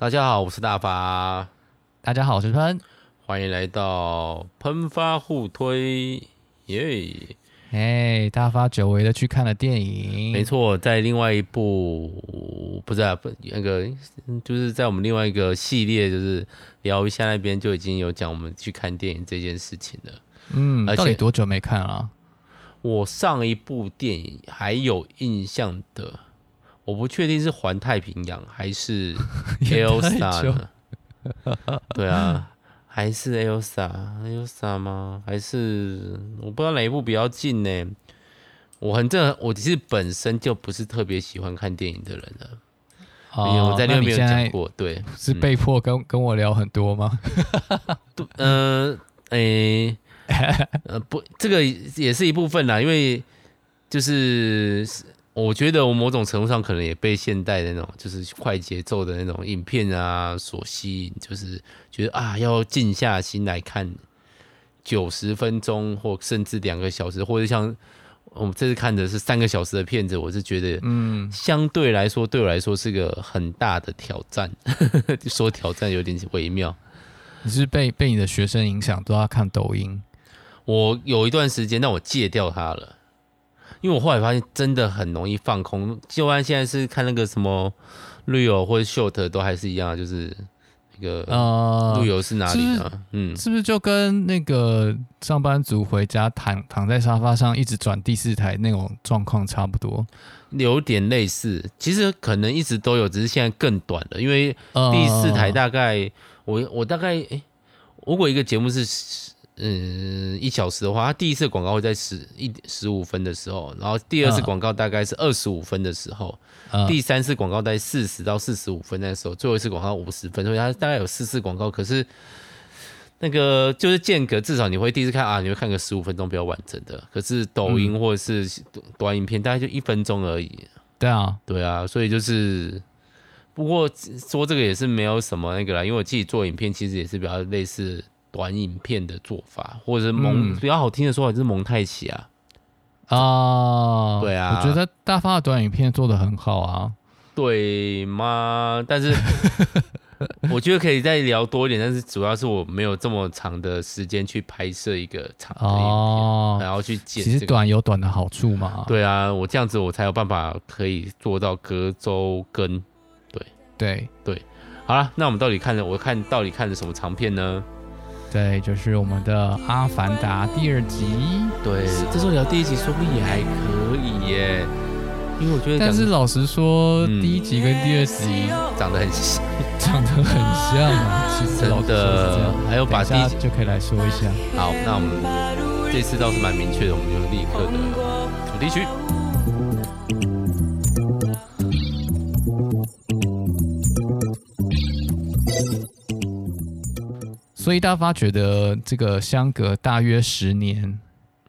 大家好，我是大发。大家好，我是喷。欢迎来到喷发互推，耶！哎，大发久违的去看了电影。没错，在另外一部不是啊，不那个，就是在我们另外一个系列，就是聊一下那边就已经有讲我们去看电影这件事情了。嗯，而且到底多久没看了啊？我上一部电影还有印象的。我不确定是环太平洋还是 Elsa 呢？对啊，还是 Elsa，Elsa 吗？还是我不知道哪一部比较近呢？我很正，我其实本身就不是特别喜欢看电影的人了。哦，我在那边没有讲过，对，是被迫跟、嗯、跟我聊很多吗？嗯、呃，诶、欸，呃，不，这个也是一部分啦，因为就是。我觉得我某种程度上可能也被现代的那种就是快节奏的那种影片啊所吸引，就是觉得啊要静下心来看九十分钟或甚至两个小时，或者像我们这次看的是三个小时的片子，我是觉得嗯相对来说对我来说是个很大的挑战，说挑战有点微妙。你是被被你的学生影响都要看抖音？我有一段时间，但我戒掉它了。因为我后来发现真的很容易放空，就按现在是看那个什么 Real 或者 Short 都还是一样，就是那个呃 Real 是哪里呢？嗯，是不是就跟那个上班族回家躺躺在沙发上一直转第四台那种状况差不多？有点类似，其实可能一直都有，只是现在更短了。因为第四台大概我我大概诶，如果一个节目是。嗯，一小时的话，它第一次广告会在十一十五分的时候，然后第二次广告大概是二十五分的时候，嗯、第三次广告在四十到四十五分的时候，最后一次广告五十分，所以它大概有四次广告。可是那个就是间隔，至少你会第一次看啊，你会看个十五分钟比较完整的。可是抖音或者是短影片，大概就一分钟而已。对啊，对啊，所以就是不过说这个也是没有什么那个啦，因为我自己做影片其实也是比较类似。短影片的做法，或者是蒙、嗯、比较好听的说法就是蒙太奇啊，啊，对啊，我觉得大发的短影片做的很好啊，对吗？但是 我觉得可以再聊多一点，但是主要是我没有这么长的时间去拍摄一个长的影片，哦、然后去剪、这个。其实短有短的好处嘛，对啊，我这样子我才有办法可以做到隔周更，对对对，好了，那我们到底看了，我看到底看了什么长片呢？对，就是我们的《阿凡达》第二集。对，这时候聊第一集，说不定也还可以耶。因为我觉得，但是老实说，嗯、第一集跟第二集长得很像，长得很像啊。其实真的，还有把第一集就可以来说一下。好，那我们这次倒是蛮明确的，我们就立刻的主题曲。所以大发觉得这个相隔大约十年，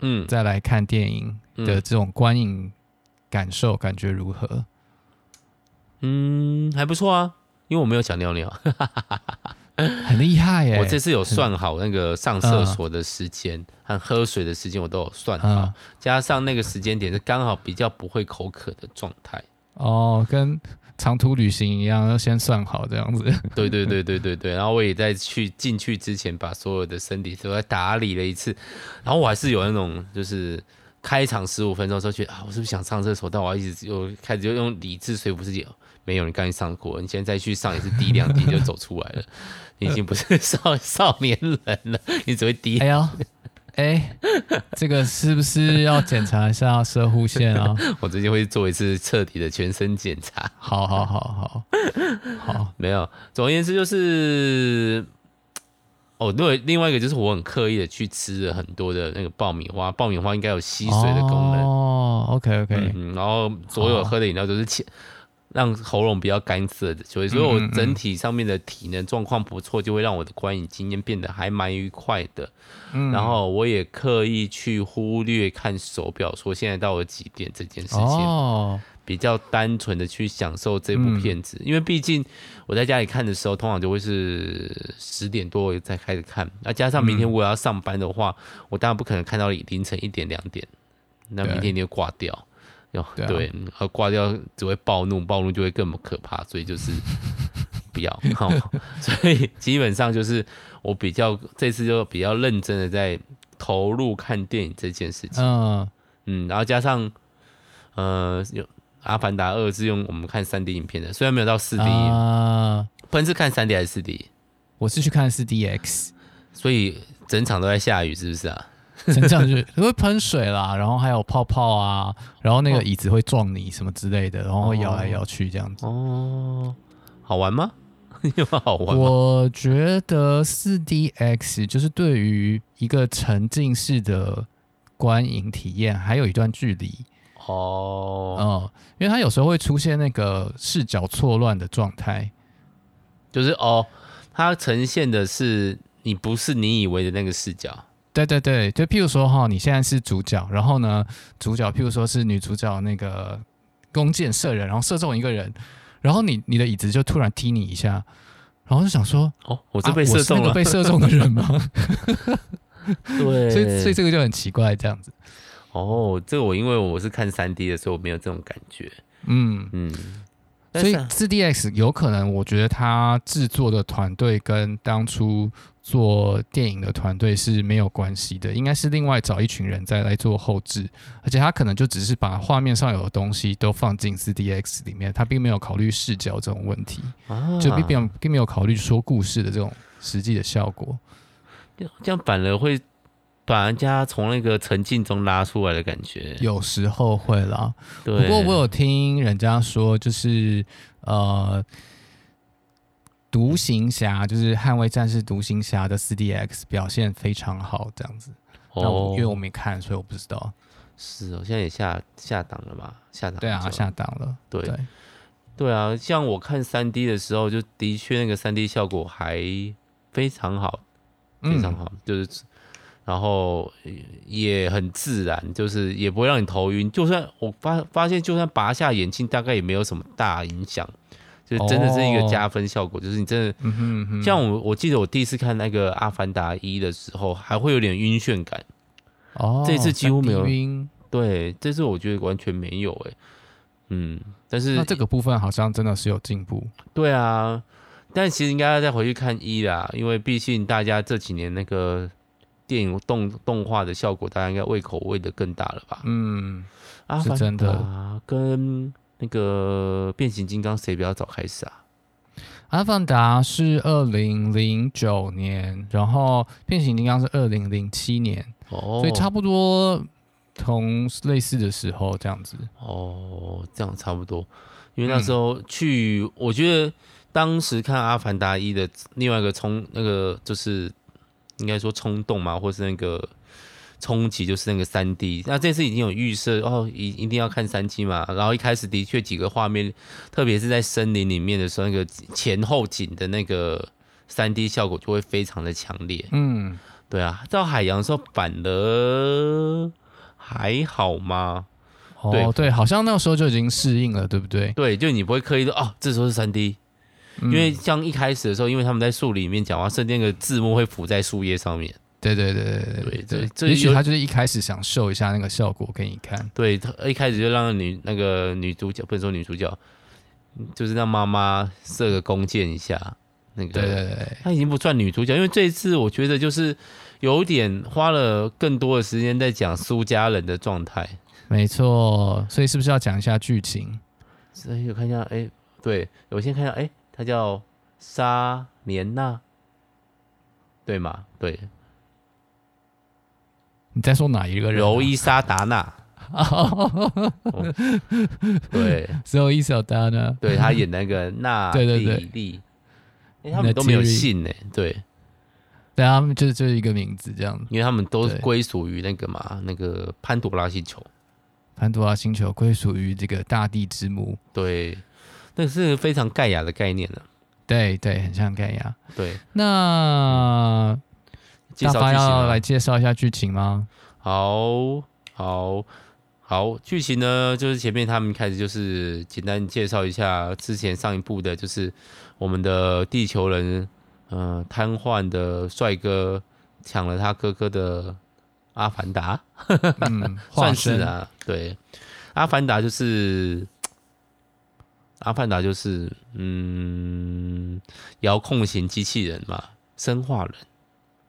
嗯，再来看电影的这种观影感受，感觉如何？嗯，还不错啊，因为我没有想尿尿，很厉害耶！我这次有算好那个上厕所的时间和喝水的时间，我都有算好，嗯、加上那个时间点是刚好比较不会口渴的状态。哦，跟。长途旅行一样，要先算好这样子。对对对对对对，然后我也在去进去之前，把所有的身体都在打理了一次。然后我还是有那种，就是开场十五分钟的时候，觉得啊，我是不是想上厕所？但我一直又开始就用理智说服自己，没有，你刚才上过，你现在再去上也是滴两滴就走出来了。你已经不是少 少年人了，你只会滴。哎呦哎，这个是不是要检查一下射护线啊？我最近会做一次彻底的全身检查。好好好好好，没有。总而言之就是，哦，对，另外一个就是我很刻意的去吃了很多的那个爆米花，爆米花应该有吸水的功能。哦，OK OK，嗯，然后所有喝的饮料都是浅。让喉咙比较干涩的，所以所以我整体上面的体能状况不错，就会让我的观影经验变得还蛮愉快的。嗯，然后我也刻意去忽略看手表，说现在到了几点这件事情。哦，比较单纯的去享受这部片子，因为毕竟我在家里看的时候，通常就会是十点多才开始看，那加上明天我要上班的话，我当然不可能看到凌晨一点两点，那明天你就挂掉。对，然后挂掉只会暴怒，暴怒就会更可怕，所以就是 不要。好，所以基本上就是我比较这次就比较认真的在投入看电影这件事情。嗯嗯，然后加上呃有《阿凡达二》是用我们看三 D 影片的，虽然没有到四 D 啊。喷是看三 D 还是四 D？我是去看四 DX，所以整场都在下雨，是不是啊？整场就会喷水啦，然后还有泡泡啊，然后那个椅子会撞你什么之类的，然后会摇来摇去这样子。哦，好玩吗？有没有好玩？我觉得四 DX 就是对于一个沉浸式的观影体验还有一段距离。哦，嗯，因为它有时候会出现那个视角错乱的状态。就是哦，它呈现的是你不是你以为的那个视角。对对对，就譬如说哈，你现在是主角，然后呢，主角譬如说是女主角那个弓箭射人，然后射中一个人，然后你你的椅子就突然踢你一下，然后就想说，哦，我是被射中了，啊、那个被射中的人吗？对，所以所以这个就很奇怪，这样子。哦，这个我因为我是看三 D 的，所以我没有这种感觉。嗯嗯。所以四 DX 有可能，我觉得他制作的团队跟当初做电影的团队是没有关系的，应该是另外找一群人再来做后置，而且他可能就只是把画面上有的东西都放进四 DX 里面，他并没有考虑视角这种问题，就并并并没有考虑说故事的这种实际的效果，这样反而会。把人家从那个沉浸中拉出来的感觉，有时候会啦。对，不过我有听人家说，就是呃，独行侠就是捍卫战士独行侠的 4DX 表现非常好，这样子。哦，因为我没看，所以我不知道。是哦，现在也下下档了嘛？下档。对啊，下档了。对对，对啊，像我看三 D 的时候，就的确那个三 D 效果还非常好，非常好，嗯、就是。然后也很自然，就是也不会让你头晕。就算我发发现，就算拔下眼镜，大概也没有什么大影响。就真的是一个加分效果。就是你真的，像我，我记得我第一次看那个《阿凡达一》的时候，还会有点晕眩感。哦，这次几乎没有晕。对，这次我觉得完全没有。哎，嗯，但是那这个部分好像真的是有进步。对啊，但其实应该要再回去看一啦，因为毕竟大家这几年那个。电影动动画的效果，大家应该胃口喂的更大了吧？嗯，是真的。跟那个变形金刚谁比较早开始啊？阿凡达是二零零九年，然后变形金刚是二零零七年，哦，所以差不多同类似的时候这样子。哦，这样差不多。因为那时候去，嗯、我觉得当时看阿凡达一的另外一个冲，那个就是。应该说冲动嘛，或是那个冲击，就是那个三 D。那这次已经有预设哦，一一定要看三 D 嘛。然后一开始的确几个画面，特别是在森林里面的时候，那个前后景的那个三 D 效果就会非常的强烈。嗯，对啊，到海洋的时候反而还好吗？哦，对，好像那个时候就已经适应了，对不对？对，就你不会刻意的哦，这时候是三 D。因为像一开始的时候，因为他们在树里面讲话，甚至那个字幕会浮在树叶上面。对对对对对对，也许他就是一开始想秀一下那个效果给你看。对，他一开始就让女那个女主角，不能说女主角，就是让妈妈射个弓箭一下。那个，对对对，他已经不算女主角，因为这一次我觉得就是有点花了更多的时间在讲苏家人的状态。没错，所以是不是要讲一下剧情？所以我看一下，哎，对我先看一下，哎。他叫莎莲娜，对吗？对。你在说哪一个人？柔伊莎达娜。对，柔伊莎达娜。对，他演那个娜 莉莉。哎，他们都没有姓呢。对。对，他们就是就是一个名字这样。因为他们都归属于那个嘛，那个潘多拉星球。潘多拉星球归属于这个大地之母。对。这是非常盖亚的概念了，对对，很像盖亚。对，那大发要来介绍一下剧情吗？好，好，好，剧情呢，就是前面他们开始就是简单介绍一下之前上一部的，就是我们的地球人，嗯、呃，瘫痪的帅哥抢了他哥哥的阿凡达，嗯，算是啊，对，阿凡达就是。阿凡达就是嗯，遥控型机器人嘛，生化人。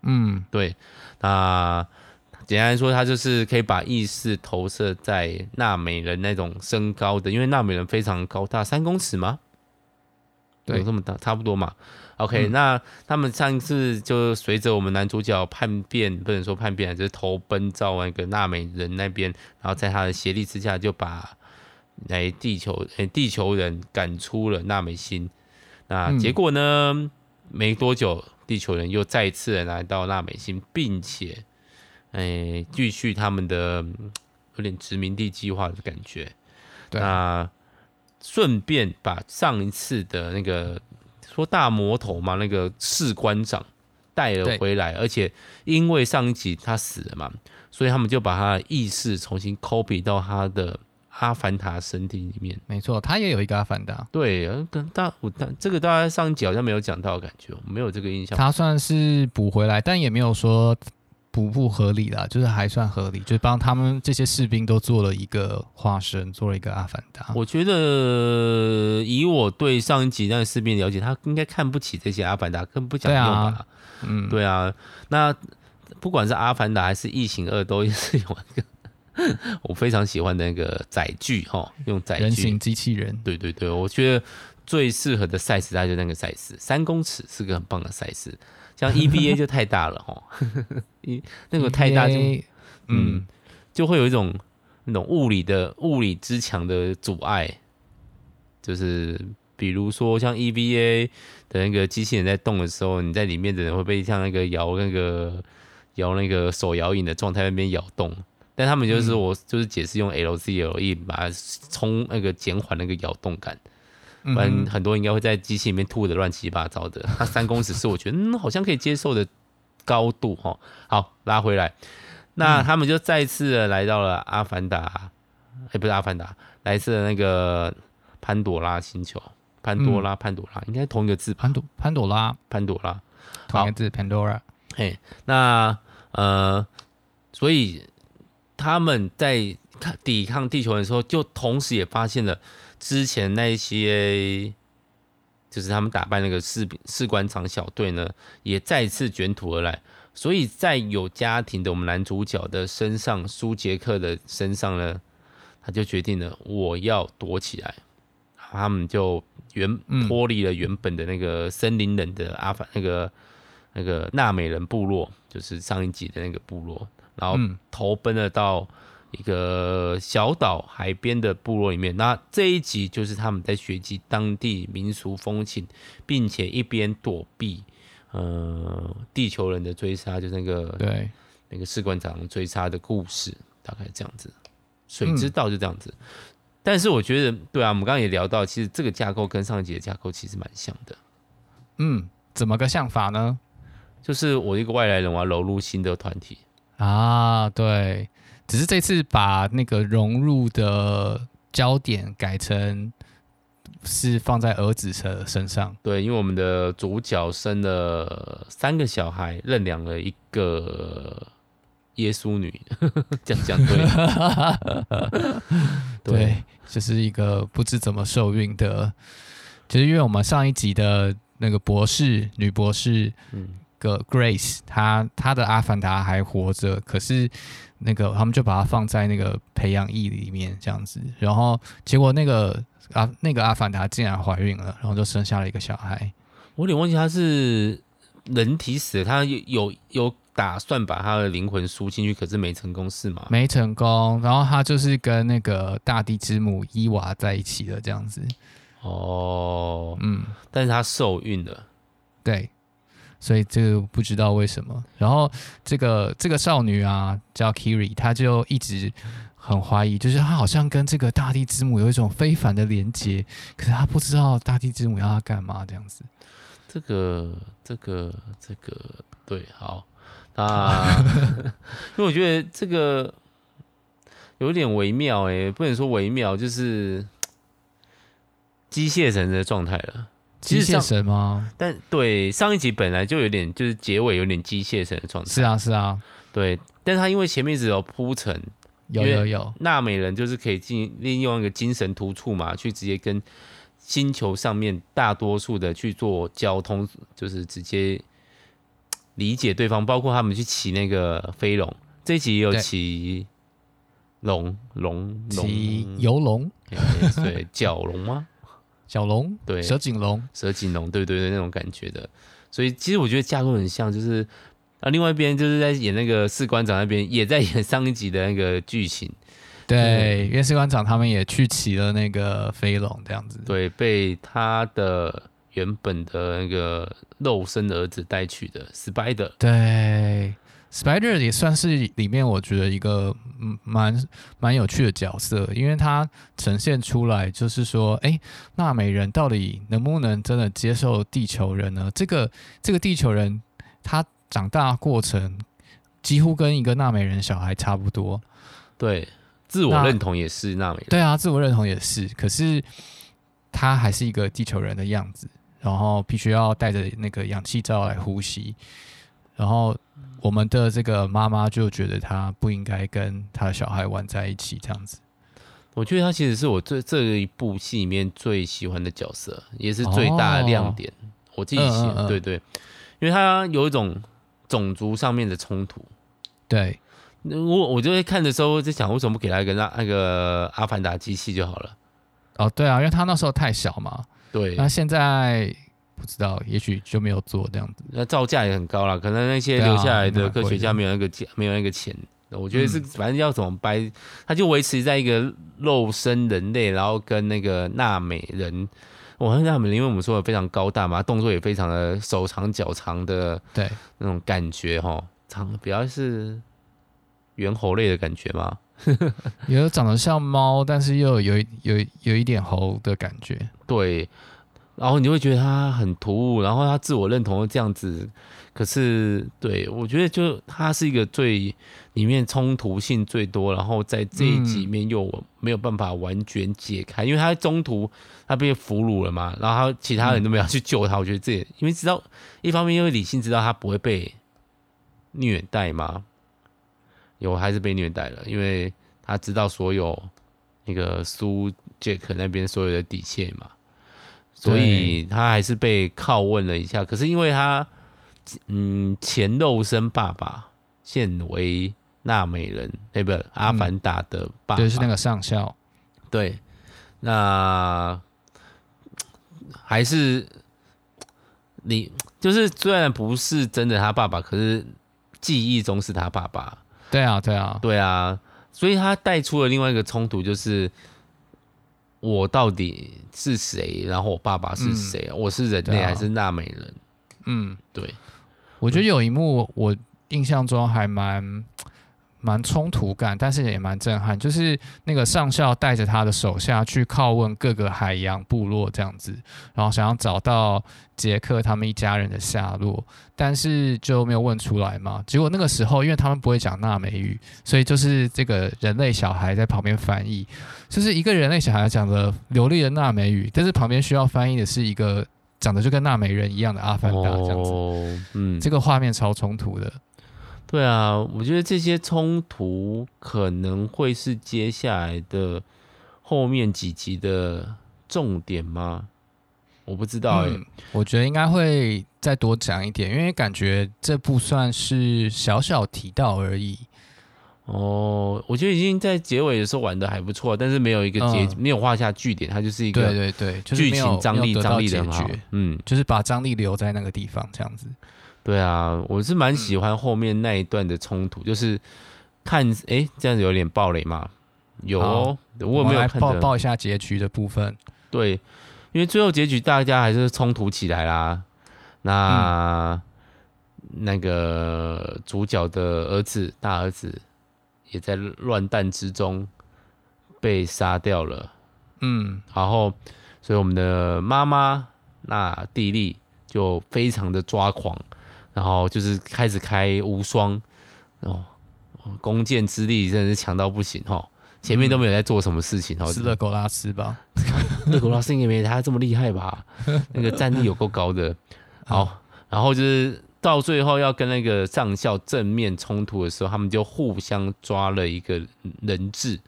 嗯，对。那简单来说，它就是可以把意识投射在纳美人那种身高的，因为纳美人非常高大，三公尺吗？对，有这么大，差不多嘛。OK，、嗯、那他们上次就随着我们男主角叛变，不能说叛变，就是投奔到那个纳美人那边，然后在他的协力之下，就把来地球诶地球人赶出了纳美星。那结果呢？嗯、没多久，地球人又再次来到纳美星，并且诶继续他们的有点殖民地计划的感觉。那顺便把上一次的那个。说大魔头嘛，那个士官长带了回来，而且因为上一集他死了嘛，所以他们就把他的意识重新 copy 到他的阿凡达身体里面。没错，他也有一个阿凡达。对，跟大我大这个大家上一集好像没有讲到感觉，没有这个印象。他算是补回来，但也没有说。补不合理啦，就是还算合理，就是帮他们这些士兵都做了一个化身，做了一个阿凡达。我觉得以我对上一集那个士兵了解，他应该看不起这些阿凡达，更不讲用吧？啊嗯，对啊。那不管是阿凡达还是异形二，都是有一个 我非常喜欢的那个载具哈，用载具。人形机器人。对对对，我觉得最适合的 size 大概就那个 size，三公尺是个很棒的 size。像 EVA 就太大了哈，一那个太大就嗯，嗯。就会有一种那种物理的物理之墙的阻碍，就是比如说像 EVA 的那个机器人在动的时候，你在里面的人会被像那个摇那个摇那个手摇椅的状态那边摇动，但他们就是我就是解释用 LCLE 把它冲那个减缓那个摇动感。不然很多人应该会在机器里面吐的乱七八糟的。它三公尺是我觉得嗯好像可以接受的高度哈。好，拉回来，那他们就再次的来到了阿凡达，哎、欸、不是阿凡达，来自那个潘朵拉星球。潘多拉，潘朵拉，应该同一个字。潘朵潘朵拉，潘朵拉，同一个字。潘朵拉。嘿，那呃，所以他们在抵抗地球人的时候，就同时也发现了。之前那些，就是他们打败那个士兵士官长小队呢，也再次卷土而来。所以在有家庭的我们男主角的身上，苏杰克的身上呢，他就决定了我要躲起来。他们就原脱离了原本的那个森林人的阿凡那个那个纳美人部落，就是上一集的那个部落，然后投奔了到。一个小岛海边的部落里面，那这一集就是他们在学习当地民俗风情，并且一边躲避呃地球人的追杀，就是那个对那个士官长追杀的故事，大概这样子。水之道就这样子，嗯、但是我觉得对啊，我们刚刚也聊到，其实这个架构跟上一集的架构其实蛮像的。嗯，怎么个像法呢？就是我一个外来人，我要融入新的团体啊，对。只是这次把那个融入的焦点改成是放在儿子的身上。对，因为我们的主角生了三个小孩，认养了一个耶稣女，这样讲 对。对，就是一个不知怎么受孕的，就是因为我们上一集的那个博士女博士，嗯。个 Grace，他他的阿凡达还活着，可是那个他们就把它放在那个培养液里面这样子，然后结果那个阿那个阿凡达竟然怀孕了，然后就生下了一个小孩。我有点忘记他是人体死，他有有有打算把他的灵魂输进去，可是没成功是吗？没成功，然后他就是跟那个大地之母伊娃在一起了这样子。哦，嗯，但是他受孕了，对。所以这个不知道为什么，然后这个这个少女啊叫 Kiri，她就一直很怀疑，就是她好像跟这个大地之母有一种非凡的连接，可是她不知道大地之母要她干嘛这样子。这个这个这个对，好啊，因为我觉得这个有点微妙哎、欸，不能说微妙，就是机械人的状态了。机械神吗？但对上一集本来就有点，就是结尾有点机械神的状态。是啊，是啊，对。但是他因为前面只有铺陈，有有有，纳美人就是可以进利用一个精神突触嘛，去直接跟星球上面大多数的去做交通，就是直接理解对方，包括他们去骑那个飞龙，这一集也有骑龙龙骑游龙，对，角龙吗？角龙，对，蛇颈龙，蛇颈龙，对对对，那种感觉的。所以其实我觉得架构很像，就是啊，另外一边就是在演那个士官长那边，也在演上一集的那个剧情。对，因为士官长他们也去骑了那个飞龙，这样子。对，被他的原本的那个肉身的儿子带去的 Spider。对，Spider 也算是里面我觉得一个嗯蛮蛮有趣的角色，因为他呈现出来就是说，哎，纳美人到底能不能真的接受地球人呢？这个这个地球人他长大过程几乎跟一个纳美人小孩差不多。对。自我认同也是纳美人，对啊，自我认同也是。可是他还是一个地球人的样子，然后必须要带着那个氧气罩来呼吸。然后我们的这个妈妈就觉得她不应该跟她的小孩玩在一起，这样子。我觉得她其实是我这这一部戏里面最喜欢的角色，也是最大的亮点。哦、我自己喜欢，嗯嗯嗯对对，因为他有一种种族上面的冲突，对。我我就会看的时候在想，为什么不给他一个那那个阿凡达机器就好了？哦，对啊，因为他那时候太小嘛。对。那现在不知道，也许就没有做这样子。那造价也很高了，可能那些留下来的科学家没有那个钱，没有那个钱。我觉得是，反正要怎么掰，他就维持在一个肉身人类，然后跟那个纳美人，我很纳美人，因为我们说的非常高大嘛，动作也非常的手长脚长的，对，那种感觉哈，长比较是。猿猴类的感觉吗？有长得像猫，但是又有有有，有一点猴的感觉。对，然后你会觉得他很突兀，然后他自我认同这样子。可是，对我觉得就他是一个最里面冲突性最多，然后在这一集里面又没有办法完全解开，因为他中途他被俘虏了嘛，然后他其他人都没有去救他。我觉得这也，因为知道一方面因为理性知道他不会被虐待嘛。有还是被虐待了，因为他知道所有那个苏杰克那边所有的底线嘛，所以他还是被拷问了一下。可是因为他，嗯，前肉身爸爸现为纳美人，对不对？阿凡达的爸爸，对，是那个上校。对，那还是你就是虽然不是真的他爸爸，可是记忆中是他爸爸。对啊，对啊，对啊，所以他带出了另外一个冲突，就是我到底是谁？然后我爸爸是谁？嗯、我是人类还是纳美人？嗯，对。我觉得有一幕我印象中还蛮。蛮冲突感，但是也蛮震撼。就是那个上校带着他的手下去拷问各个海洋部落，这样子，然后想要找到杰克他们一家人的下落，但是就没有问出来嘛。结果那个时候，因为他们不会讲纳美语，所以就是这个人类小孩在旁边翻译，就是一个人类小孩讲的流利的纳美语，但是旁边需要翻译的是一个长得就跟纳美人一样的阿凡达这样子。哦，嗯，这个画面超冲突的。对啊，我觉得这些冲突可能会是接下来的后面几集的重点吗？我不知道哎、欸嗯，我觉得应该会再多讲一点，因为感觉这部算是小小提到而已。哦，我觉得已经在结尾的时候玩的还不错，但是没有一个结，嗯、没有画下句点，它就是一个对对对，剧情张力张力的很好，嗯，就是把张力留在那个地方这样子。对啊，我是蛮喜欢后面那一段的冲突，嗯、就是看哎，这样子有点暴雷嘛？有，哦，我没有看报报一下结局的部分。对，因为最后结局大家还是冲突起来啦。那、嗯、那个主角的儿子大儿子也在乱弹之中被杀掉了。嗯，然后所以我们的妈妈那蒂莉就非常的抓狂。然后就是开始开无双，哦，弓箭之力真的是强到不行哈！前面都没有在做什么事情，哦、嗯，是勒狗拉斯吧？勒狗拉斯应该没他这么厉害吧？那个战力有够高的。好，然后就是到最后要跟那个上校正面冲突的时候，他们就互相抓了一个人质，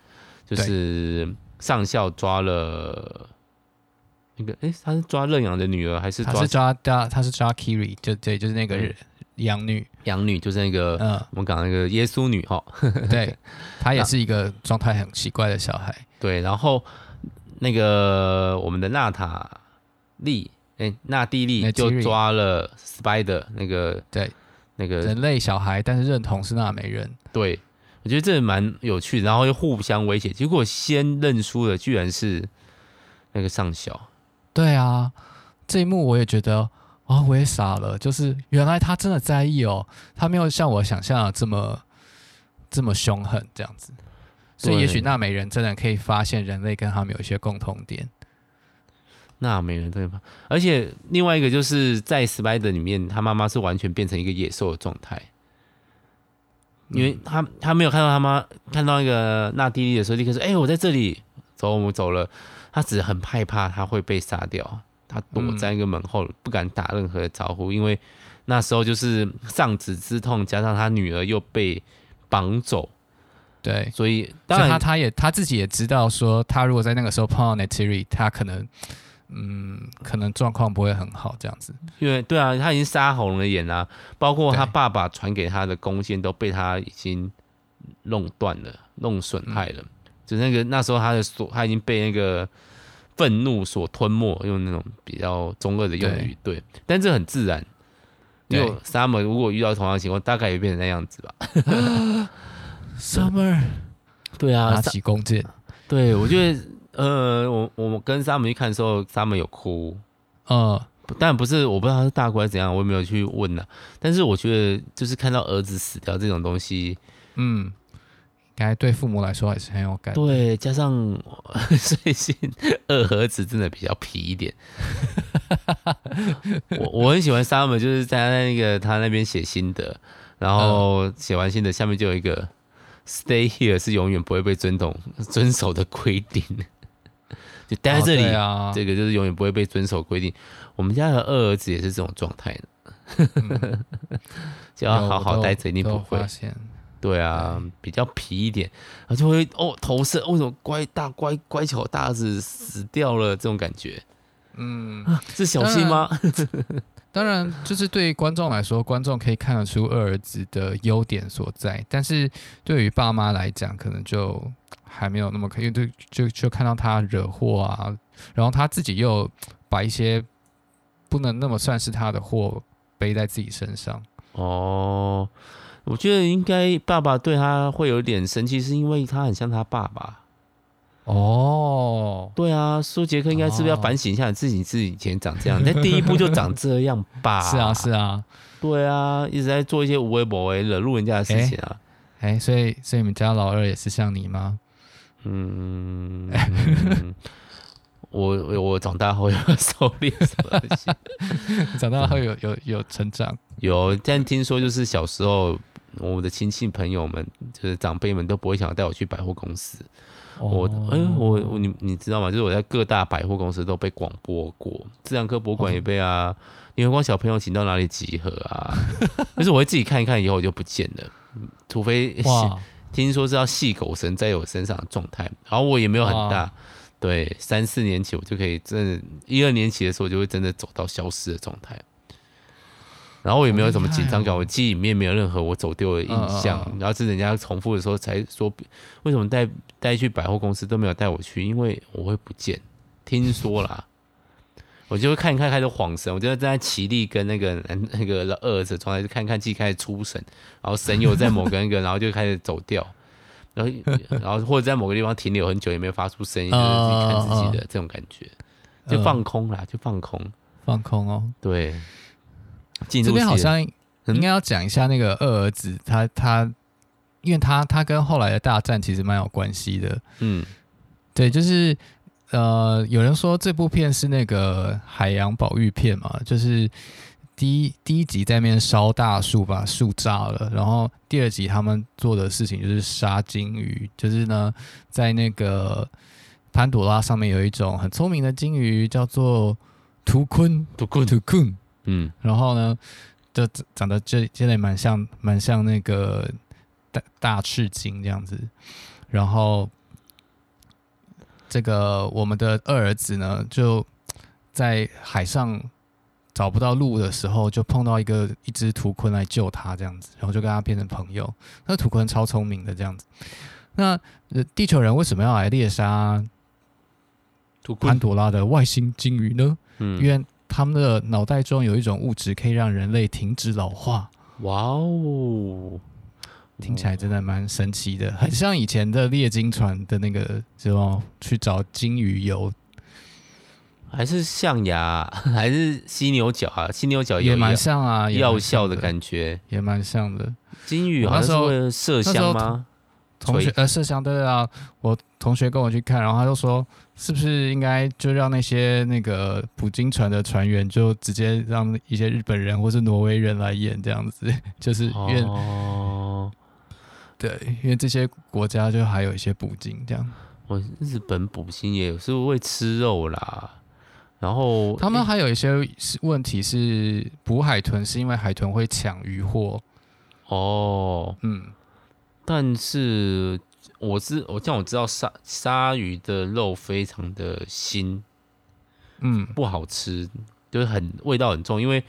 就是上校抓了那个哎，他是抓认养的女儿还是抓？他是抓抓他是抓 Kiri，就对，就是那个养女，养女就是那个嗯，我们讲那个耶稣女哈。对，她也是一个状态很奇怪的小孩。对，然后那个我们的娜塔莉，哎，娜蒂莉就抓了 Spider 那个对那个人类小孩，但是认同是纳美人。对。我觉得这蛮有趣的，然后又互相威胁，结果先认输的居然是那个上校。对啊，这一幕我也觉得啊、哦，我也傻了，就是原来他真的在意哦，他没有像我想象的这么这么凶狠这样子。所以也许纳美人真的可以发现人类跟他们有一些共同点。纳美人对吧？而且另外一个就是在 Spider 里面，他妈妈是完全变成一个野兽的状态。因为他他没有看到他妈看到那个娜蒂莉的时候，立刻说：“哎、欸，我在这里，走，我们走了。”他只是很害怕他会被杀掉，他躲在一个门后，不敢打任何的招呼，因为那时候就是丧子之痛，加上他女儿又被绑走，对，所以当然他他也他自己也知道说，他如果在那个时候碰到 Neytiri，他可能。嗯，可能状况不会很好，这样子。因为对啊，他已经杀红了眼啊，包括他爸爸传给他的弓箭都被他已经弄断了、弄损害了。嗯、就那个那时候他的所，他已经被那个愤怒所吞没，用那种比较中二的用语。对，对，但这很自然。因为 Summer 如果遇到同样的情况，大概也变成那样子吧。Summer，对啊，拿起弓箭。对，我觉得。呃，我我跟沙姆去看的时候，沙姆有哭，呃，但不是我不知道他是大哭还是怎样，我也没有去问呢。但是我觉得，就是看到儿子死掉这种东西，嗯，应该对父母来说还是很有感。对，加上 最近二儿子真的比较皮一点。我我很喜欢沙姆，就是在那个他那边写心得，然后写完心得下面就有一个 “Stay here” 是永远不会被遵从遵守的规定。就待在这里，啊、这个就是永远不会被遵守规定。我们家的二儿子也是这种状态的，就要好好待着，一定不会。对啊，比较皮一点，然后就会哦，投射为什么乖大乖乖巧大儿子死掉了这种感觉。嗯，是小心吗？当然，就是对于观众来说，观众可以看得出二儿子的优点所在，但是对于爸妈来讲，可能就还没有那么可以，就就就看到他惹祸啊，然后他自己又把一些不能那么算是他的祸背在自己身上。哦，我觉得应该爸爸对他会有点生气，是因为他很像他爸爸。哦，对啊，苏杰克应该是不是要反省一下自己自己以前长这样？那、哦、第一步就长这样吧？是啊，是啊，对啊，一直在做一些无微不为惹怒人家的事情啊。哎，所以所以你们家老二也是像你吗？嗯，嗯我我长大后有收敛什么东西？长大后有有有成长？有，但听说就是小时候，我的亲戚朋友们就是长辈们都不会想要带我去百货公司。我哎、欸，我我你你知道吗？就是我在各大百货公司都被广播过，自然科博物馆也被啊，联合国小朋友请到哪里集合啊？但是我会自己看一看，以后我就不见了，除非哇 听说是要系狗绳在我身上的状态，然后我也没有很大，对，三四年起我就可以真的，一二年级的时候我就会真的走到消失的状态。然后我也没有什么紧张感，我记忆里面没有任何我走丢的印象。然后是人家重复的时候才说，为什么带带去百货公司都没有带我去？因为我会不见。听说啦，我就会看一看开始晃神，我就站在奇力跟那个那个二儿子状态，就看看自己开始出神，然后神又在某个那个，然后就开始走掉，然后然后或者在某个地方停留很久也没有发出声音，就是自己看自己的这种感觉，就放空啦，就放空，放空哦，对。这边好像应该要讲一下那个二儿子，他他，因为他他跟后来的大战其实蛮有关系的。嗯，对，就是呃，有人说这部片是那个海洋保育片嘛，就是第一第一集在那边烧大树，把树炸了，然后第二集他们做的事情就是杀鲸鱼，就是呢，在那个潘朵拉上面有一种很聪明的鲸鱼，叫做图坤，图坤，图鲲。嗯，然后呢，就长得这真的蛮像蛮像那个大大赤鲸这样子。然后这个我们的二儿子呢，就在海上找不到路的时候，就碰到一个一只图鲲来救他，这样子，然后就跟他变成朋友。那图鲲超聪明的这样子。那地球人为什么要来猎杀潘朵拉的外星鲸鱼呢？嗯，因为他们的脑袋中有一种物质可以让人类停止老化。哇哦！听起来真的蛮神奇的，很像以前的猎鲸船的那个，就去找鲸鱼游，还是象牙，还是犀牛角啊？犀牛角也蛮像啊，药效的感觉也蛮像的。鲸鱼好像是会麝香吗？同学呃，麝香对啊，我同学跟我去看，然后他就说，是不是应该就让那些那个捕鲸船的船员，就直接让一些日本人或是挪威人来演这样子，就是因为。哦对，因为这些国家就还有一些捕鲸这样。我日本捕鲸也有时候会吃肉啦，然后他们还有一些问题是捕海豚，是因为海豚会抢渔获。哦，嗯，但是我知我像我知道鲨鲨鱼的肉非常的腥，嗯，不好吃，就是很味道很重，因为。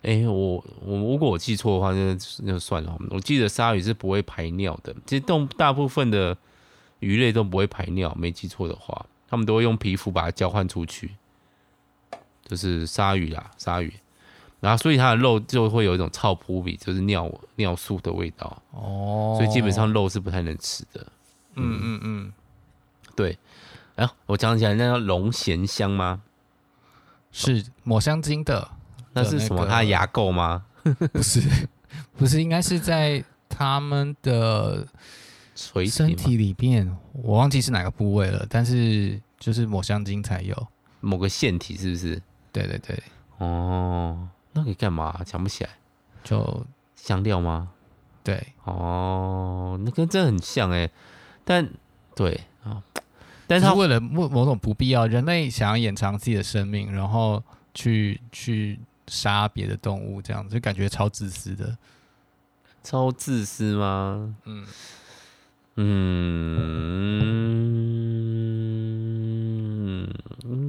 哎、欸，我我如果我记错的话，那那就算了。我记得鲨鱼是不会排尿的，其实动大部分的鱼类都不会排尿，没记错的话，他们都会用皮肤把它交换出去。就是鲨鱼啦，鲨鱼，然后所以它的肉就会有一种臭扑鼻，就是尿尿素的味道。哦，所以基本上肉是不太能吃的。嗯嗯嗯，对。哎，我讲起来，那叫龙涎香吗？是抹香鲸的。那是什么？它的牙垢吗？不是，不是，应该是在他们的垂身体里面，我忘记是哪个部位了。但是就是抹香鲸才有某个腺体，是不是？对对对。哦，那可以干嘛？想不起来。就香料吗？对。哦，那跟这很像哎。但对啊，但是他为了某某种不必要，人类想要延长自己的生命，然后去去。杀别的动物，这样子就感觉超自私的，超自私吗？嗯嗯，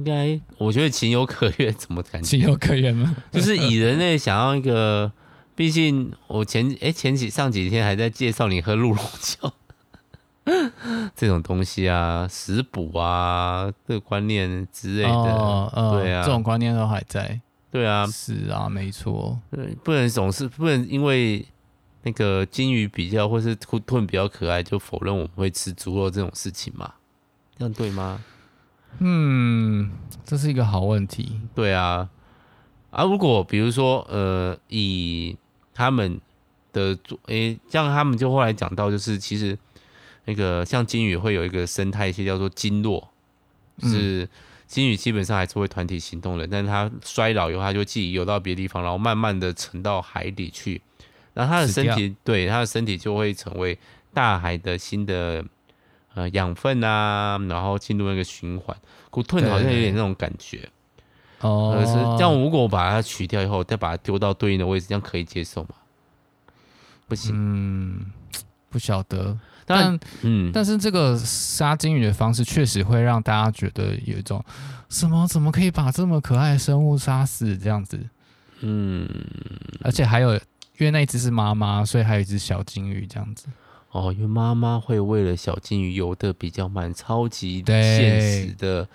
应该我觉得情有可原，怎么感觉情有可原吗？就是以人类想要一个，毕竟我前哎、欸、前几上几天还在介绍你喝鹿茸酒 这种东西啊，食补啊，这个观念之类的，哦呃、对啊，这种观念都还在。对啊，是啊，没错。对，不能总是不能因为那个金鱼比较或是兔兔比较可爱，就否认我们会吃猪肉这种事情嘛？这样对吗？嗯，这是一个好问题。对啊，啊，如果比如说呃，以他们的诶，这样他们就后来讲到，就是其实那个像金鱼会有一个生态系叫做鲸落，就是。嗯鲸鱼基本上还是会团体行动的，但是它衰老以后，它就自己游到别的地方，然后慢慢的沉到海底去，然后它的身体对它的身体就会成为大海的新的呃养分啊，然后进入那个循环。骨吞好像有点那种感觉哦，可是这样如果我把它取掉以后，再把它丢到对应的位置，这样可以接受吗？不行，嗯，不晓得。但嗯，但是这个杀金鱼的方式确实会让大家觉得有一种什么怎么可以把这么可爱的生物杀死这样子？嗯，而且还有，因为那一只是妈妈，所以还有一只小金鱼这样子。哦，因为妈妈会为了小金鱼游的比较慢，超级现实的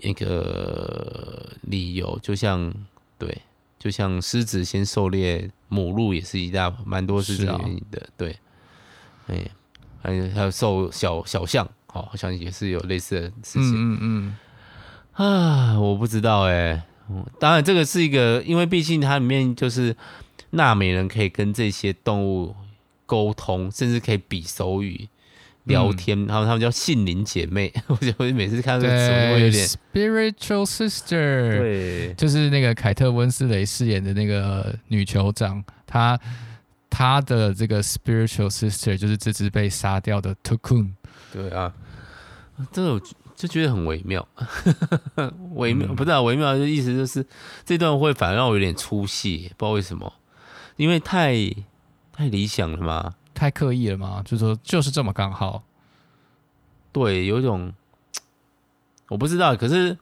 那个理由，就像对，就像狮子先狩猎母鹿也是一大蛮多是这样的，啊、对，哎。还有还有受小小象，哦，好像也是有类似的事情。嗯嗯，嗯啊，我不知道哎。当然，这个是一个，因为毕竟它里面就是纳美人可以跟这些动物沟通，甚至可以比手语聊天。然后他们叫杏林姐妹，我觉得我每次看到这个词会有点 spiritual sister。对，就是那个凯特温斯雷饰演的那个女酋长，她。她的这个 spiritual sister 就是这只被杀掉的 tokun，。对啊，这个就觉得很微妙，微妙、嗯、不是啊微妙的意思就是这段会反而让我有点出戏，不知道为什么，因为太太理想了嘛，太刻意了嘛，就说就是这么刚好。对，有一种 我不知道，可是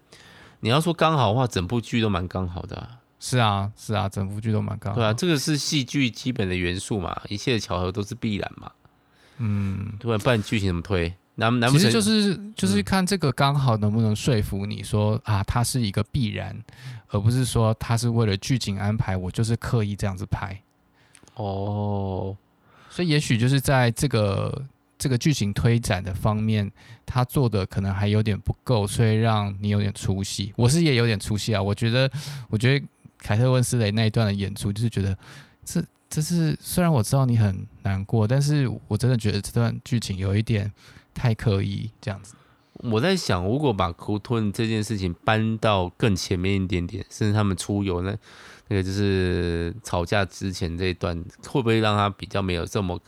你要说刚好的话，整部剧都蛮刚好的啊。是啊，是啊，整部剧都蛮刚好。对啊，这个是戏剧基本的元素嘛，一切的巧合都是必然嘛。嗯，对，不然剧情怎么推？难难不成其实就是就是看这个刚好能不能说服你说啊，它是一个必然，而不是说它是为了剧情安排，我就是刻意这样子拍。哦，所以也许就是在这个这个剧情推展的方面，他做的可能还有点不够，所以让你有点出戏。我是也有点出戏啊，我觉得，我觉得。凯特温斯雷那一段的演出，就是觉得这这是虽然我知道你很难过，但是我真的觉得这段剧情有一点太刻意这样子。我在想，如果把哭吞这件事情搬到更前面一点点，甚至他们出游那那个就是吵架之前这一段，会不会让他比较没有这么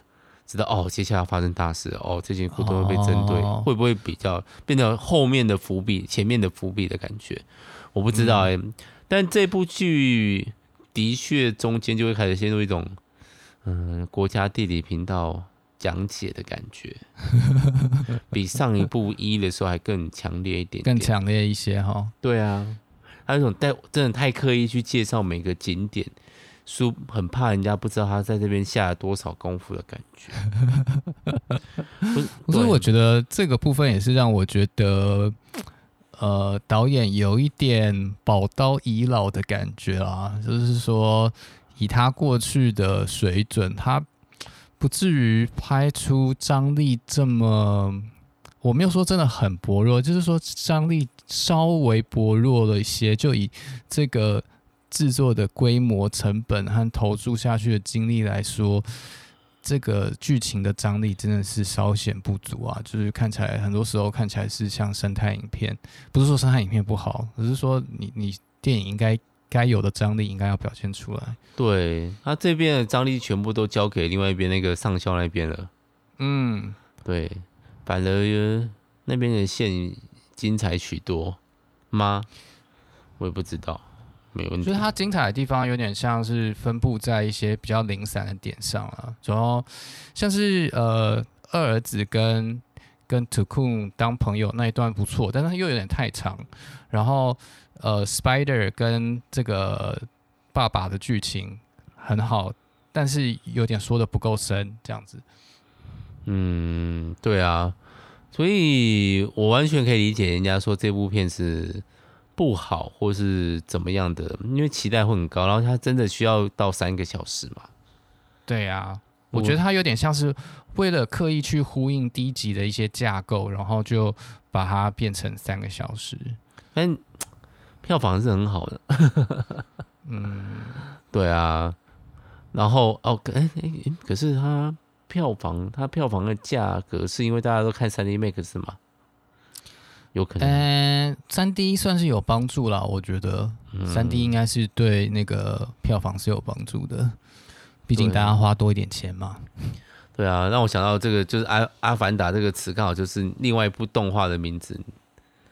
知道哦，接下来要发生大事哦，这件哭吞会被针对，哦，会不会比较变成后面的伏笔，前面的伏笔的感觉？我不知道哎，欸。嗯但这部剧的确中间就会开始陷入一种，嗯，国家地理频道讲解的感觉，比上一部一的时候还更强烈一点点，更强烈一些哈。对啊，还有一种带真的太刻意去介绍每个景点，书很怕人家不知道他在这边下了多少功夫的感觉。不是，我觉得这个部分也是让我觉得。呃，导演有一点宝刀已老的感觉啦，就是说，以他过去的水准，他不至于拍出张力这么，我没有说真的很薄弱，就是说张力稍微薄弱了一些，就以这个制作的规模、成本和投注下去的精力来说。这个剧情的张力真的是稍显不足啊！就是看起来很多时候看起来是像生态影片，不是说生态影片不好，只是说你你电影应该该有的张力应该要表现出来。对，他这边的张力全部都交给另外一边那个上校那边了。嗯，对，反而那边的线精彩许多吗？我也不知道。没问题。就是它精彩的地方有点像是分布在一些比较零散的点上啊，然后像是呃二儿子跟跟 Cocoon 当朋友那一段不错，但是又有点太长。然后呃 Spider 跟这个爸爸的剧情很好，但是有点说的不够深，这样子。嗯，对啊，所以我完全可以理解人家说这部片是。不好，或是怎么样的，因为期待会很高，然后它真的需要到三个小时嘛？对呀、啊，我觉得它有点像是为了刻意去呼应低级的一些架构，然后就把它变成三个小时。但票房是很好的，嗯，对啊。然后哦，哎哎哎，可是它票房，它票房的价格是因为大家都看三 D Max 吗？有可能，嗯，三 D 算是有帮助啦，我觉得三 D 应该是对那个票房是有帮助的，毕竟大家花多一点钱嘛。对啊，让我想到这个就是阿《阿阿凡达》这个词，刚好就是另外一部动画的名字。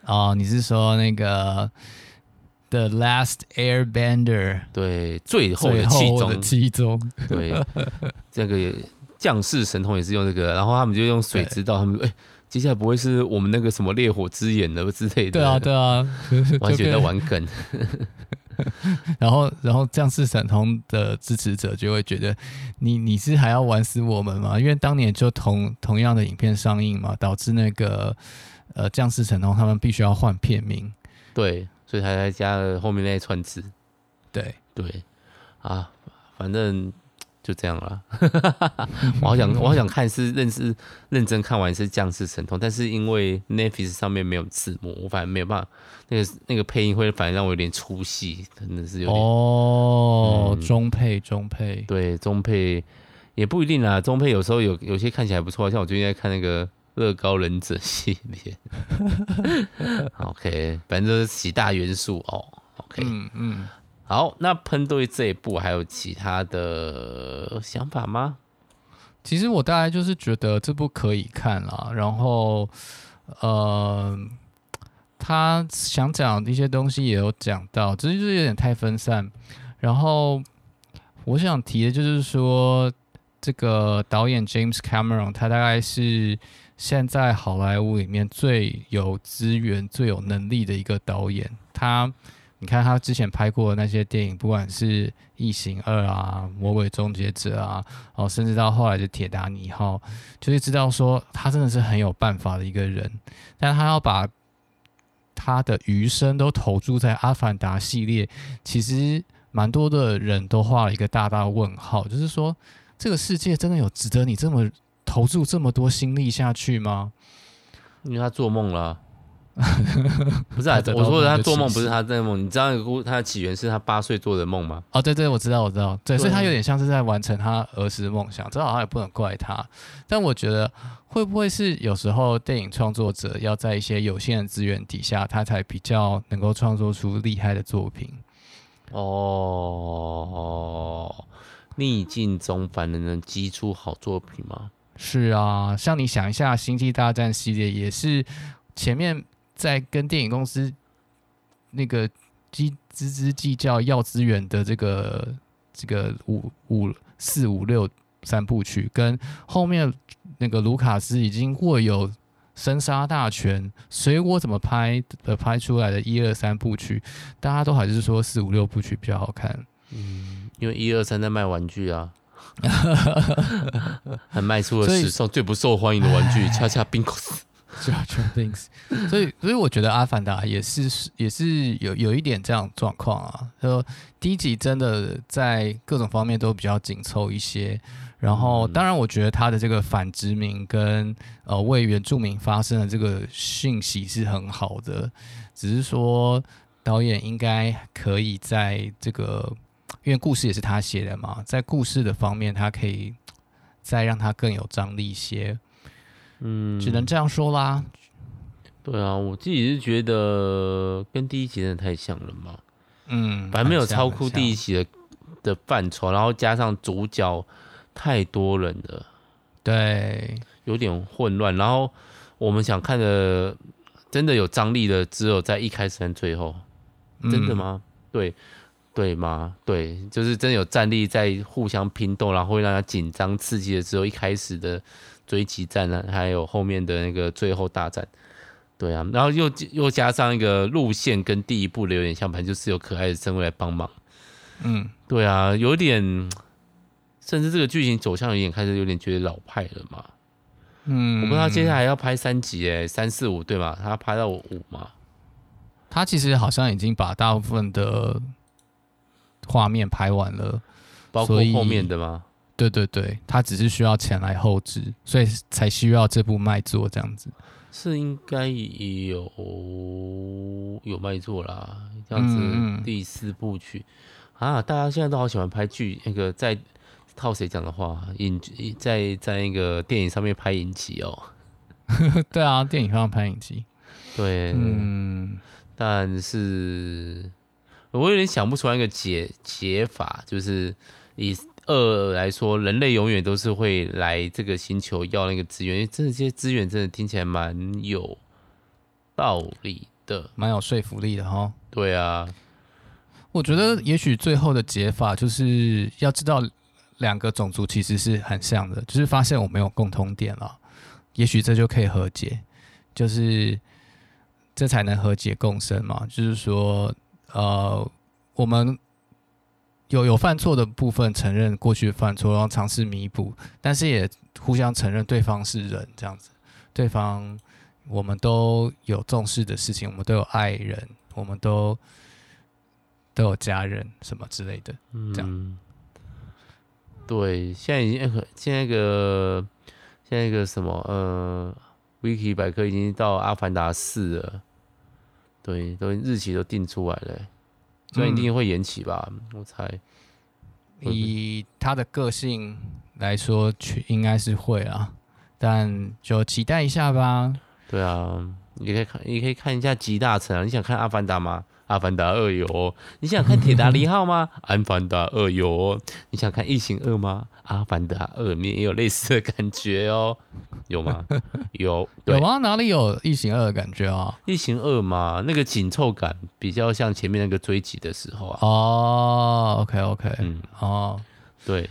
哦，你是说那个《The Last Airbender》？对，最后的七宗，七宗。对，这个降世神童也是用这个，然后他们就用水知道他们哎。欸接下来不会是我们那个什么烈火之眼的之类的？对啊，对啊，完全在玩梗。然后，然后降世神童的支持者就会觉得你，你你是还要玩死我们吗？因为当年就同同样的影片上映嘛，导致那个呃降世神通他们必须要换片名。对，所以他才加了后面那一串字。对对啊，反正。就这样了，我好想，我好想看是认识认真看完是降世神通，但是因为 Netflix 上面没有字幕，我反正没有办法，那个那个配音会反而让我有点出戏，真的是有点哦，嗯、中配中配，对中配也不一定啦，中配有时候有有些看起来不错，像我最近在看那个乐高忍者系列，OK，反正都是几大元素哦，OK，嗯嗯。好，那喷队这一部还有其他的想法吗？其实我大概就是觉得这部可以看啦，然后，呃，他想讲的一些东西也有讲到，只是就是有点太分散。然后我想提的就是说，这个导演 James Cameron，他大概是现在好莱坞里面最有资源、最有能力的一个导演。他，你看他之前拍过的那些电影，不管是《异形二》啊，《魔鬼终结者》啊，哦，甚至到后来的《铁达尼号》，就会知道说他真的是很有办法的一个人，但他要把他的余生都投注在《阿凡达》系列，其实蛮多的人都画了一个大大的问号，就是说这个世界真的有值得你这么投注这么多心力下去吗？因为他做梦了，不是啊？我说的他做梦不是他在梦，你知道他的起源是他八岁做的梦吗？哦，对对，我知道，我知道，对，所以他有点像是在完成他儿时的梦想，这好像也不能怪他。但我觉得会不会是有时候电影创作者要在一些有限的资源底下，他才比较能够创作出厉害的作品？哦，逆境中反而能激出好作品吗？是啊，像你想一下，《星际大战》系列也是前面在跟电影公司那个计吱吱计较要资源的这个这个五五四五六三部曲，跟后面那个卢卡斯已经握有生杀大权，随我怎么拍的拍出来的一二三部曲，大家都还是说四五六部曲比较好看。嗯，因为一二三在卖玩具啊。还卖出了史上最不受欢迎的玩具，恰恰宾克斯，恰恰宾克斯。所以，所以我觉得《阿凡达》也是，也是有有一点这样状况啊。说第一集真的在各种方面都比较紧凑一些。然后，当然，我觉得他的这个反殖民跟呃为原住民发声的这个讯息是很好的，只是说导演应该可以在这个。因为故事也是他写的嘛，在故事的方面，他可以再让他更有张力一些，嗯，只能这样说啦。对啊，我自己是觉得跟第一集真的太像了嘛，嗯，反正没有超出第一集的的范畴，然后加上主角太多人了，对，有点混乱。然后我们想看的真的有张力的，只有在一开始跟最后，真的吗？嗯、对。对吗？对，就是真的有战力在互相拼斗，然后会让他紧张刺激的只有，一开始的追击战呢，还有后面的那个最后大战，对啊，然后又又加上一个路线跟第一部的有点像，反正就是有可爱的生物来帮忙，嗯，对啊，有点，甚至这个剧情走向有点开始有点觉得老派了嘛，嗯，我不知道接下来要拍三集诶，三四五对吧？他拍到五嘛？他其实好像已经把大部分的。画面拍完了，包括后面的吗？对对对，他只是需要钱来后置，所以才需要这部卖座这样子。是应该有有卖座啦，这样子第四部曲、啊，大家现在都好喜欢拍剧，那个在套谁讲的话，影在在那个电影上面拍影集哦。对啊，电影上拍影集，对，嗯，但是。我有点想不出来一个解解法，就是以二来说，人类永远都是会来这个星球要那个资源，因为这些资源真的听起来蛮有道理的，蛮有说服力的哈。对啊，我觉得也许最后的解法就是要知道两个种族其实是很像的，就是发现我们有共同点了，也许这就可以和解，就是这才能和解共生嘛，就是说。呃，我们有有犯错的部分，承认过去的犯错，然后尝试弥补，但是也互相承认对方是人，这样子，对方我们都有重视的事情，我们都有爱人，我们都都有家人什么之类的，这样。嗯、对，现在已经现在一个现在一个什么呃，Wiki 百科已经到《阿凡达四》了。对，都日期都定出来了，所以一定会延期吧？嗯、我猜，以他的个性来说，去应该是会啊，但就期待一下吧。对啊，你可以看，你可以看一下集大成啊。你想看《阿凡达》吗？阿凡达二有哦，你想看铁达尼号吗？阿凡达二有哦，你想看异形二吗？阿凡达二面也有类似的感觉哦，有吗？有，有吗？哪里有异形二的感觉啊？异形二嘛，那个紧凑感比较像前面那个追击的时候啊。哦，OK OK，嗯，哦，对，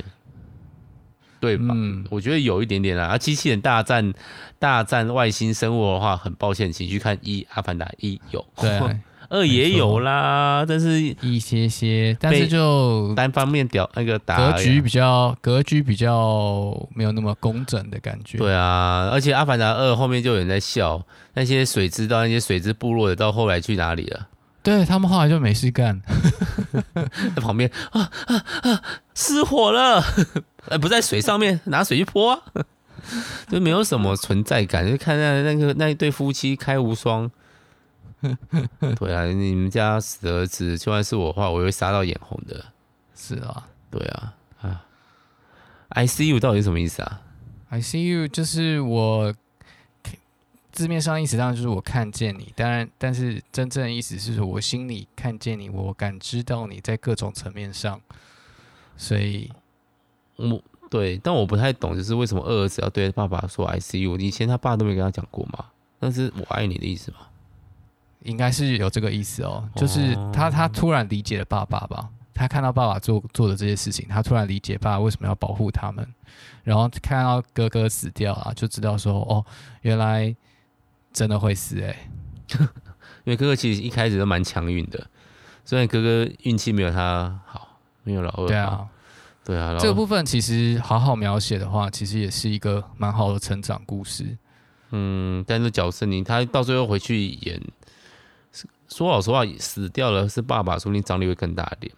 对吧？嗯，我觉得有一点点啦。啊，机器人大战大战外星生物的话，很抱歉，请去看一《阿凡达一》有。对。二也有啦，但是一些些，但是就单方面屌那个打格局比较格局比较没有那么工整的感觉。对啊，而且《阿凡达二》后面就有人在笑那些水之到那些水之部落的，到后来去哪里了？对他们后来就没事干，在旁边啊啊啊失火了，呃 不在水上面拿水去泼啊，就没有什么存在感，就看那那个那一对夫妻开无双。对啊，你们家死儿子，就算是我的话，我会杀到眼红的。是啊，对啊，啊，I see you 到底是什么意思啊？I see you 就是我字面上意思当然就是我看见你，当然，但是真正的意思是说我心里看见你，我感知到你在各种层面上。所以，我对，但我不太懂，就是为什么二儿子要对爸爸说 I see you？以前他爸都没跟他讲过吗？那是我爱你的意思吗？应该是有这个意思哦，就是他他突然理解了爸爸吧，他看到爸爸做做的这些事情，他突然理解爸爸为什么要保护他们，然后看到哥哥死掉啊，就知道说哦，原来真的会死哎，因为哥哥其实一开始都蛮强运的，虽然哥哥运气没有他好，没有老二，对啊，对啊，这个部分其实好好描写的话，其实也是一个蛮好的成长故事，嗯，但是角色你他到最后回去演。说老实话，死掉了是爸爸，说不定张力会更大一点。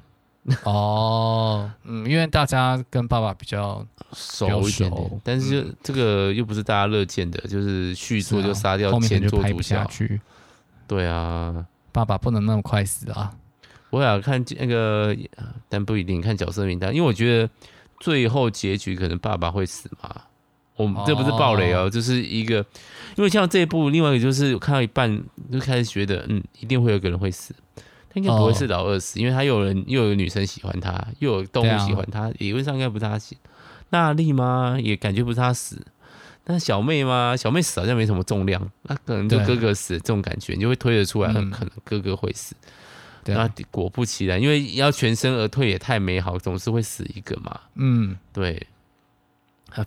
哦，嗯，因为大家跟爸爸比较熟一点，点，但是就这个又不是大家乐见的，嗯、就是续作就杀掉前作主角。对啊，爸爸不能那么快死啊！我想看那个，但不一定看角色名单，因为我觉得最后结局可能爸爸会死嘛。我们这不是暴雷哦，就是一个，因为像这一部，另外一个就是看到一半就开始觉得，嗯，一定会有个人会死，他应该不会是老二死，因为他有人又有女生喜欢他，又有动物喜欢他，理论上应该不是他死。娜丽吗？也感觉不是他死，但是小妹吗？小妹死好像没什么重量，那可能就哥哥死这种感觉，你就会推得出来，很可能哥哥会死。那果不其然，因为要全身而退也太美好，总是会死一个嘛。嗯，对。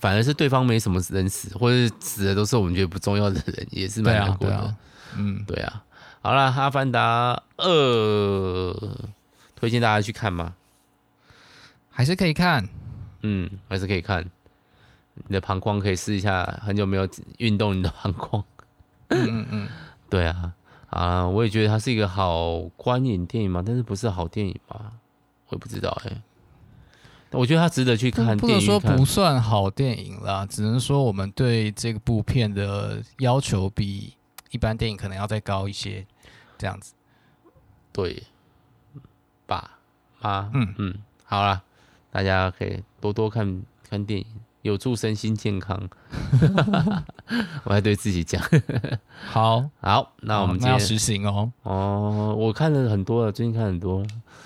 反而是对方没什么人死，或者是死的都是我们觉得不重要的人，也是蛮难过的。啊啊、嗯，对啊。好了，《阿凡达二》推荐大家去看吗？还是可以看？嗯，还是可以看。你的膀胱可以试一下，很久没有运动，你的膀胱。嗯嗯嗯，对啊。啊，我也觉得它是一个好观影电影嘛，但是不是好电影嘛？我也不知道哎、欸。我觉得他值得去看电影，不能说不算好电影啦，只能说我们对这个部片的要求比一般电影可能要再高一些，这样子。对，爸妈，嗯嗯，好啦，大家可以多多看看电影，有助身心健康。我还对自己讲，好 好，那我们今天要实行哦。哦，我看了很多了，最近看很多。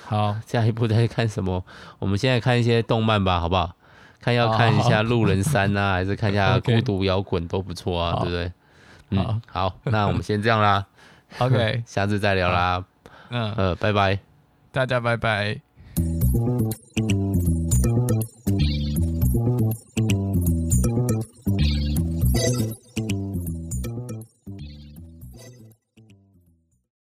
好，下一步再看什么？我们现在看一些动漫吧，好不好？看要看一下《路人三》啊，还是看一下 《孤独摇滚》都不错啊，对不对？嗯，好，那我们先这样啦。OK，下次再聊啦。嗯呃，拜拜，大家拜拜。